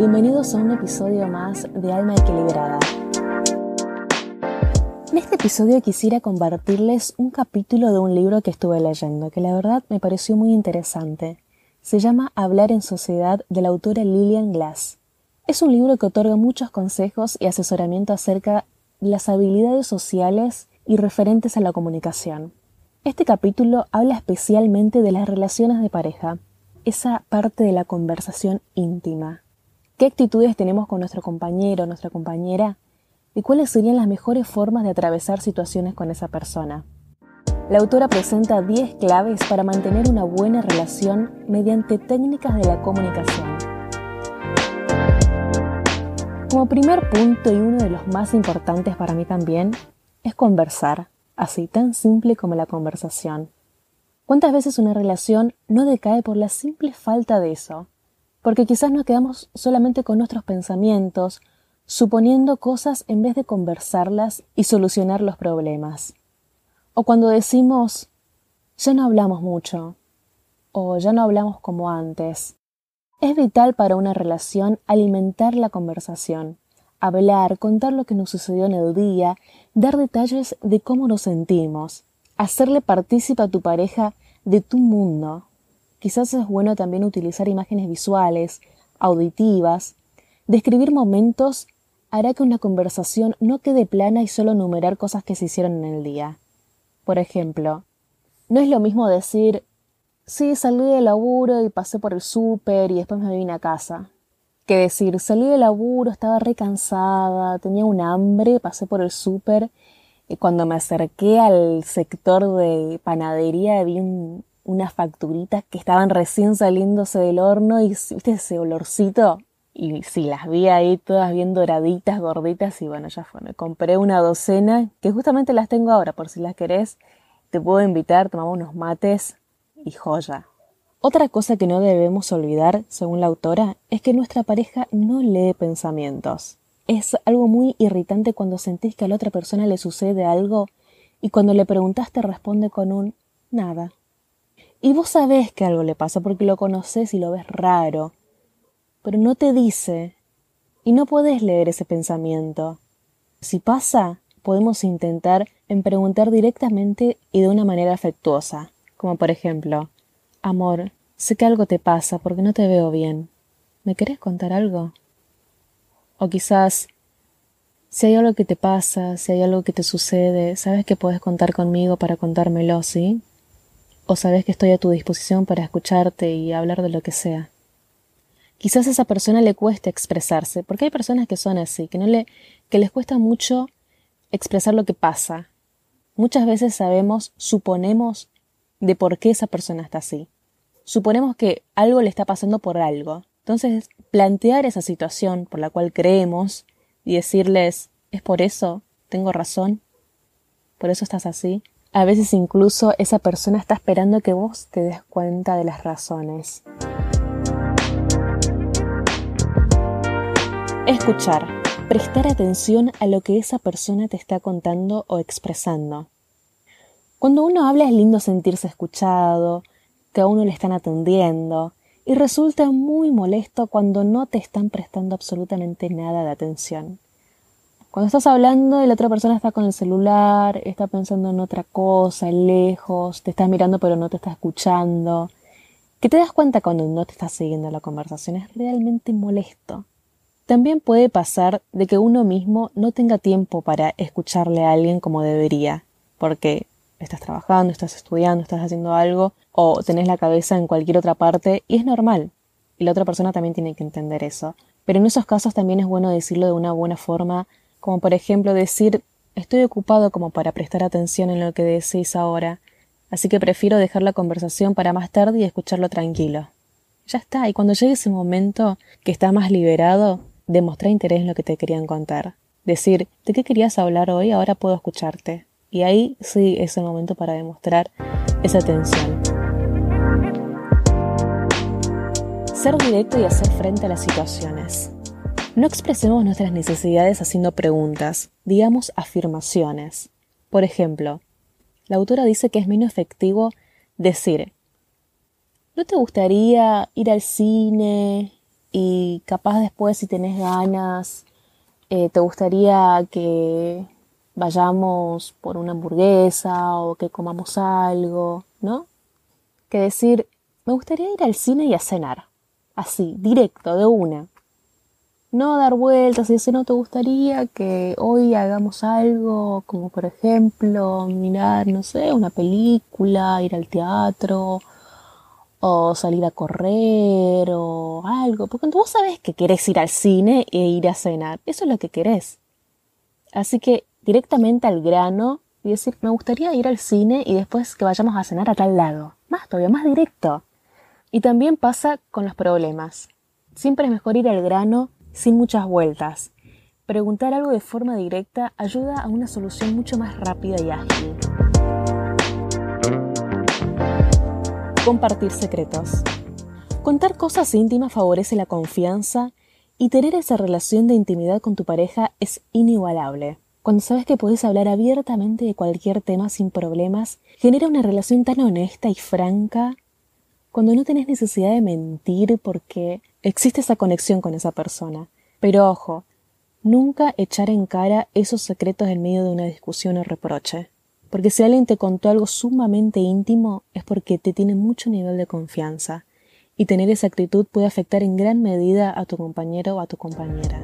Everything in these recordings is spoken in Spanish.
Bienvenidos a un episodio más de Alma Equilibrada. En este episodio quisiera compartirles un capítulo de un libro que estuve leyendo, que la verdad me pareció muy interesante. Se llama Hablar en Sociedad de la autora Lillian Glass. Es un libro que otorga muchos consejos y asesoramiento acerca de las habilidades sociales y referentes a la comunicación. Este capítulo habla especialmente de las relaciones de pareja, esa parte de la conversación íntima. ¿Qué actitudes tenemos con nuestro compañero nuestra compañera? ¿Y cuáles serían las mejores formas de atravesar situaciones con esa persona? La autora presenta 10 claves para mantener una buena relación mediante técnicas de la comunicación. Como primer punto y uno de los más importantes para mí también, es conversar, así tan simple como la conversación. ¿Cuántas veces una relación no decae por la simple falta de eso? Porque quizás nos quedamos solamente con nuestros pensamientos, suponiendo cosas en vez de conversarlas y solucionar los problemas. O cuando decimos, ya no hablamos mucho, o ya no hablamos como antes, es vital para una relación alimentar la conversación, hablar, contar lo que nos sucedió en el día, dar detalles de cómo nos sentimos, hacerle partícipe a tu pareja de tu mundo. Quizás es bueno también utilizar imágenes visuales, auditivas. Describir momentos hará que una conversación no quede plana y solo numerar cosas que se hicieron en el día. Por ejemplo, no es lo mismo decir Sí, salí del laburo y pasé por el súper y después me vine a casa. Que decir, salí del laburo, estaba recansada, tenía un hambre, pasé por el súper y cuando me acerqué al sector de panadería vi unas facturitas que estaban recién saliéndose del horno y viste ese olorcito y sí, las vi ahí todas bien doraditas, gorditas y bueno, ya fue, me compré una docena que justamente las tengo ahora por si las querés, te puedo invitar, tomamos unos mates, y joya. Otra cosa que no debemos olvidar, según la autora, es que nuestra pareja no lee pensamientos. Es algo muy irritante cuando sentís que a la otra persona le sucede algo y cuando le preguntas te responde con un nada. Y vos sabés que algo le pasa porque lo conoces y lo ves raro, pero no te dice y no podés leer ese pensamiento. Si pasa, podemos intentar en preguntar directamente y de una manera afectuosa como por ejemplo, Amor, sé que algo te pasa porque no te veo bien. ¿Me querés contar algo? O quizás, si hay algo que te pasa, si hay algo que te sucede, sabes que puedes contar conmigo para contármelo, ¿sí? O sabes que estoy a tu disposición para escucharte y hablar de lo que sea. Quizás a esa persona le cueste expresarse, porque hay personas que son así, que no le, que les cuesta mucho expresar lo que pasa. Muchas veces sabemos, suponemos de por qué esa persona está así. Suponemos que algo le está pasando por algo. Entonces, plantear esa situación por la cual creemos y decirles, es por eso, tengo razón, por eso estás así. A veces incluso esa persona está esperando que vos te des cuenta de las razones. Escuchar. Prestar atención a lo que esa persona te está contando o expresando. Cuando uno habla es lindo sentirse escuchado, que a uno le están atendiendo, y resulta muy molesto cuando no te están prestando absolutamente nada de atención. Cuando estás hablando y la otra persona está con el celular, está pensando en otra cosa, lejos, te está mirando pero no te está escuchando, que te das cuenta cuando no te está siguiendo la conversación es realmente molesto. También puede pasar de que uno mismo no tenga tiempo para escucharle a alguien como debería, porque estás trabajando, estás estudiando, estás haciendo algo o tenés la cabeza en cualquier otra parte y es normal. Y la otra persona también tiene que entender eso. Pero en esos casos también es bueno decirlo de una buena forma, como por ejemplo decir estoy ocupado como para prestar atención en lo que decís ahora, así que prefiero dejar la conversación para más tarde y escucharlo tranquilo. Ya está, y cuando llegue ese momento que está más liberado, demostrar interés en lo que te querían contar. Decir, ¿de qué querías hablar hoy? Ahora puedo escucharte. Y ahí sí es el momento para demostrar esa atención. Ser directo y hacer frente a las situaciones. No expresemos nuestras necesidades haciendo preguntas, digamos afirmaciones. Por ejemplo, la autora dice que es menos efectivo decir, ¿no te gustaría ir al cine y capaz después si tenés ganas, eh, te gustaría que vayamos por una hamburguesa o que comamos algo, ¿no? Que decir, me gustaría ir al cine y a cenar, así, directo, de una. No dar vueltas y decir, no te gustaría que hoy hagamos algo, como por ejemplo, mirar, no sé, una película, ir al teatro, o salir a correr, o algo. Porque vos sabés que querés ir al cine e ir a cenar. Eso es lo que querés. Así que directamente al grano y decir, me gustaría ir al cine y después que vayamos a cenar a tal lado. Más todavía, más directo. Y también pasa con los problemas. Siempre es mejor ir al grano sin muchas vueltas. Preguntar algo de forma directa ayuda a una solución mucho más rápida y ágil. Compartir secretos. Contar cosas íntimas favorece la confianza y tener esa relación de intimidad con tu pareja es inigualable. Cuando sabes que puedes hablar abiertamente de cualquier tema sin problemas, genera una relación tan honesta y franca cuando no tenés necesidad de mentir porque existe esa conexión con esa persona. Pero ojo, nunca echar en cara esos secretos en medio de una discusión o reproche. Porque si alguien te contó algo sumamente íntimo es porque te tiene mucho nivel de confianza, y tener esa actitud puede afectar en gran medida a tu compañero o a tu compañera.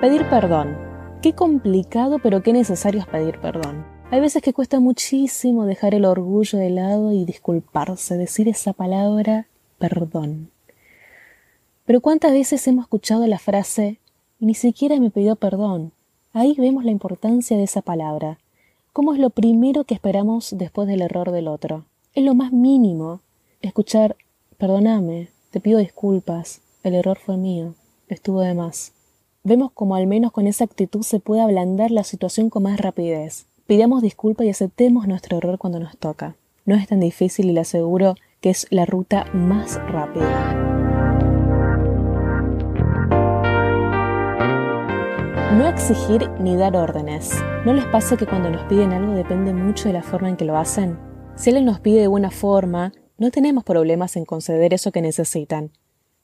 Pedir perdón. Qué complicado pero qué necesario es pedir perdón. Hay veces que cuesta muchísimo dejar el orgullo de lado y disculparse, decir esa palabra perdón. Pero cuántas veces hemos escuchado la frase ni siquiera me pidió perdón. Ahí vemos la importancia de esa palabra. ¿Cómo es lo primero que esperamos después del error del otro? Es lo más mínimo. Escuchar perdóname, te pido disculpas, el error fue mío, estuvo de más. Vemos como al menos con esa actitud se puede ablandar la situación con más rapidez. Pidamos disculpas y aceptemos nuestro error cuando nos toca. No es tan difícil y le aseguro que es la ruta más rápida. No exigir ni dar órdenes. ¿No les pasa que cuando nos piden algo depende mucho de la forma en que lo hacen? Si alguien nos pide de buena forma, no tenemos problemas en conceder eso que necesitan.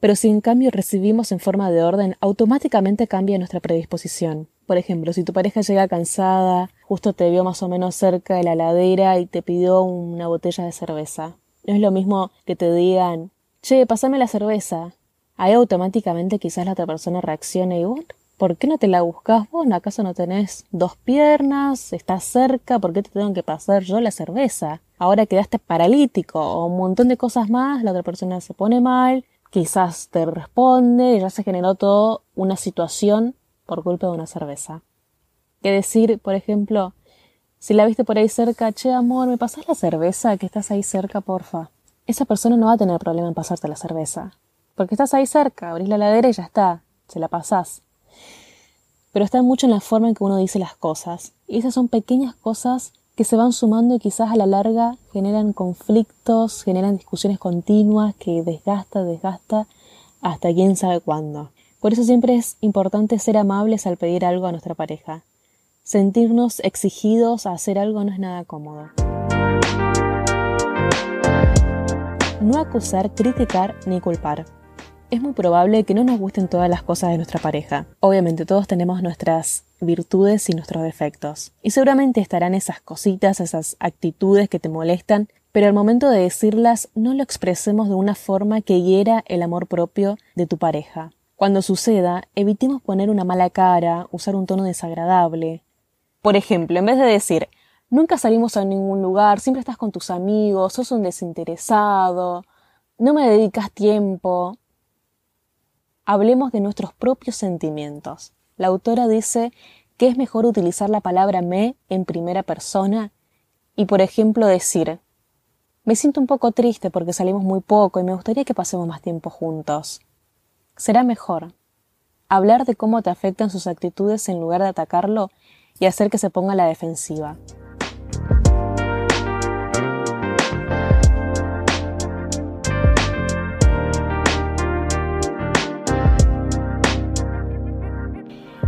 Pero si en cambio recibimos en forma de orden, automáticamente cambia nuestra predisposición. Por ejemplo, si tu pareja llega cansada, justo te vio más o menos cerca de la ladera y te pidió una botella de cerveza. No es lo mismo que te digan, che, pasame la cerveza. Ahí automáticamente quizás la otra persona reaccione y vos, ¿por qué no te la buscas vos? ¿Acaso no tenés dos piernas? ¿Estás cerca? ¿Por qué te tengo que pasar yo la cerveza? Ahora quedaste paralítico o un montón de cosas más, la otra persona se pone mal, quizás te responde y ya se generó toda una situación por culpa de una cerveza. Que decir, por ejemplo, si la viste por ahí cerca, che amor, ¿me pasas la cerveza? Que estás ahí cerca, porfa. Esa persona no va a tener problema en pasarte la cerveza. Porque estás ahí cerca, abrís la ladera y ya está, se la pasás. Pero está mucho en la forma en que uno dice las cosas. Y esas son pequeñas cosas que se van sumando y quizás a la larga generan conflictos, generan discusiones continuas que desgasta, desgasta hasta quién sabe cuándo. Por eso siempre es importante ser amables al pedir algo a nuestra pareja. Sentirnos exigidos a hacer algo no es nada cómodo. No acusar, criticar ni culpar. Es muy probable que no nos gusten todas las cosas de nuestra pareja. Obviamente todos tenemos nuestras virtudes y nuestros defectos. Y seguramente estarán esas cositas, esas actitudes que te molestan, pero al momento de decirlas no lo expresemos de una forma que hiera el amor propio de tu pareja. Cuando suceda, evitemos poner una mala cara, usar un tono desagradable. Por ejemplo, en vez de decir, nunca salimos a ningún lugar, siempre estás con tus amigos, sos un desinteresado, no me dedicas tiempo. Hablemos de nuestros propios sentimientos. La autora dice que es mejor utilizar la palabra me en primera persona y, por ejemplo, decir, me siento un poco triste porque salimos muy poco y me gustaría que pasemos más tiempo juntos. Será mejor hablar de cómo te afectan sus actitudes en lugar de atacarlo y hacer que se ponga a la defensiva.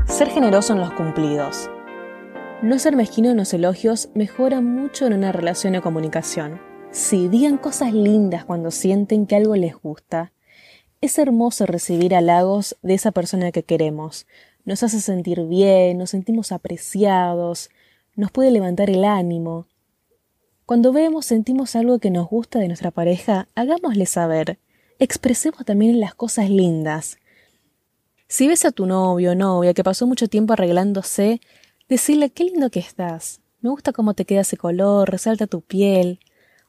Ser generoso en los cumplidos. No ser mezquino en los elogios mejora mucho en una relación de comunicación. Sí, digan cosas lindas cuando sienten que algo les gusta. Es hermoso recibir halagos de esa persona que queremos. Nos hace sentir bien, nos sentimos apreciados, nos puede levantar el ánimo. Cuando vemos, sentimos algo que nos gusta de nuestra pareja, hagámosle saber. Expresemos también las cosas lindas. Si ves a tu novio o novia que pasó mucho tiempo arreglándose, decirle qué lindo que estás. Me gusta cómo te queda ese color, resalta tu piel.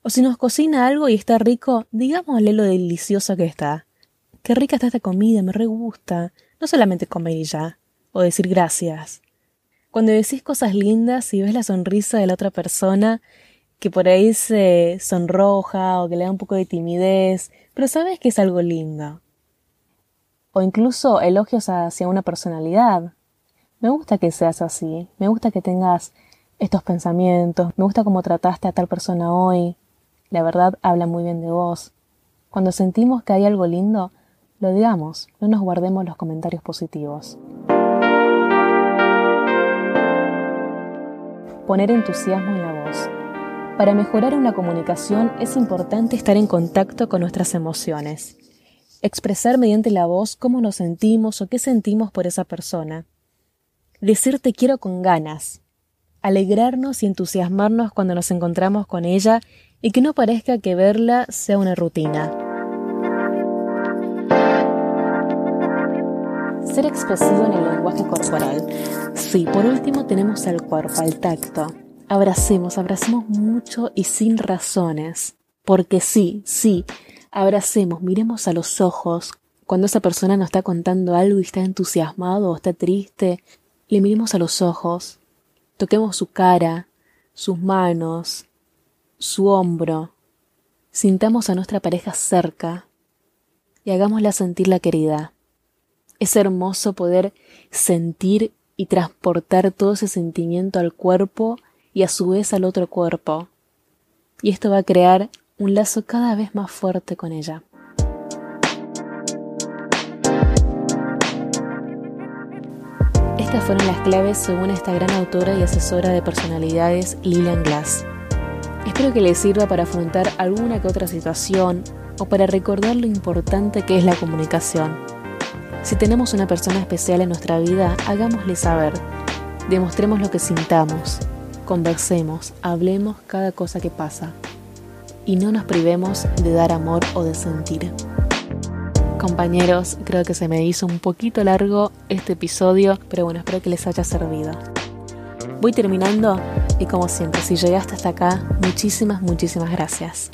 O si nos cocina algo y está rico, digámosle lo delicioso que está. Qué rica está esta comida, me re gusta. No solamente comer y ya, o decir gracias. Cuando decís cosas lindas y ves la sonrisa de la otra persona, que por ahí se sonroja o que le da un poco de timidez, pero sabes que es algo lindo. O incluso elogios hacia una personalidad. Me gusta que seas así, me gusta que tengas estos pensamientos, me gusta cómo trataste a tal persona hoy. La verdad habla muy bien de vos. Cuando sentimos que hay algo lindo, lo digamos, no nos guardemos los comentarios positivos. Poner entusiasmo en la voz. Para mejorar una comunicación es importante estar en contacto con nuestras emociones. Expresar mediante la voz cómo nos sentimos o qué sentimos por esa persona. Decir te quiero con ganas. Alegrarnos y entusiasmarnos cuando nos encontramos con ella y que no parezca que verla sea una rutina. Ser expresivo en el lenguaje corporal. Sí, por último tenemos al cuerpo, al tacto. Abracemos, abracemos mucho y sin razones. Porque sí, sí, abracemos, miremos a los ojos. Cuando esa persona nos está contando algo y está entusiasmado o está triste, le miremos a los ojos. Toquemos su cara, sus manos, su hombro. Sintamos a nuestra pareja cerca y hagámosla sentir la querida. Es hermoso poder sentir y transportar todo ese sentimiento al cuerpo y a su vez al otro cuerpo. Y esto va a crear un lazo cada vez más fuerte con ella. Estas fueron las claves según esta gran autora y asesora de personalidades Lillian Glass. Espero que les sirva para afrontar alguna que otra situación o para recordar lo importante que es la comunicación. Si tenemos una persona especial en nuestra vida, hagámosle saber, demostremos lo que sintamos, conversemos, hablemos cada cosa que pasa y no nos privemos de dar amor o de sentir. Compañeros, creo que se me hizo un poquito largo este episodio, pero bueno, espero que les haya servido. Voy terminando y como siempre, si llegaste hasta acá, muchísimas, muchísimas gracias.